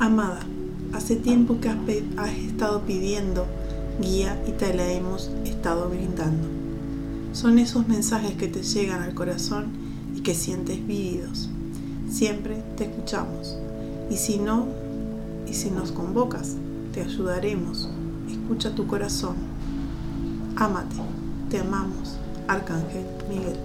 Amada, hace tiempo que has, estado pidiendo guía y te la hemos estado brindando. Son esos mensajes que te llegan al corazón y que sientes vívidos. Siempre te escuchamos. Y si no, y si nos convocas, te ayudaremos. Escucha tu corazón. Ámate. Te amamos, Arcángel Miguel.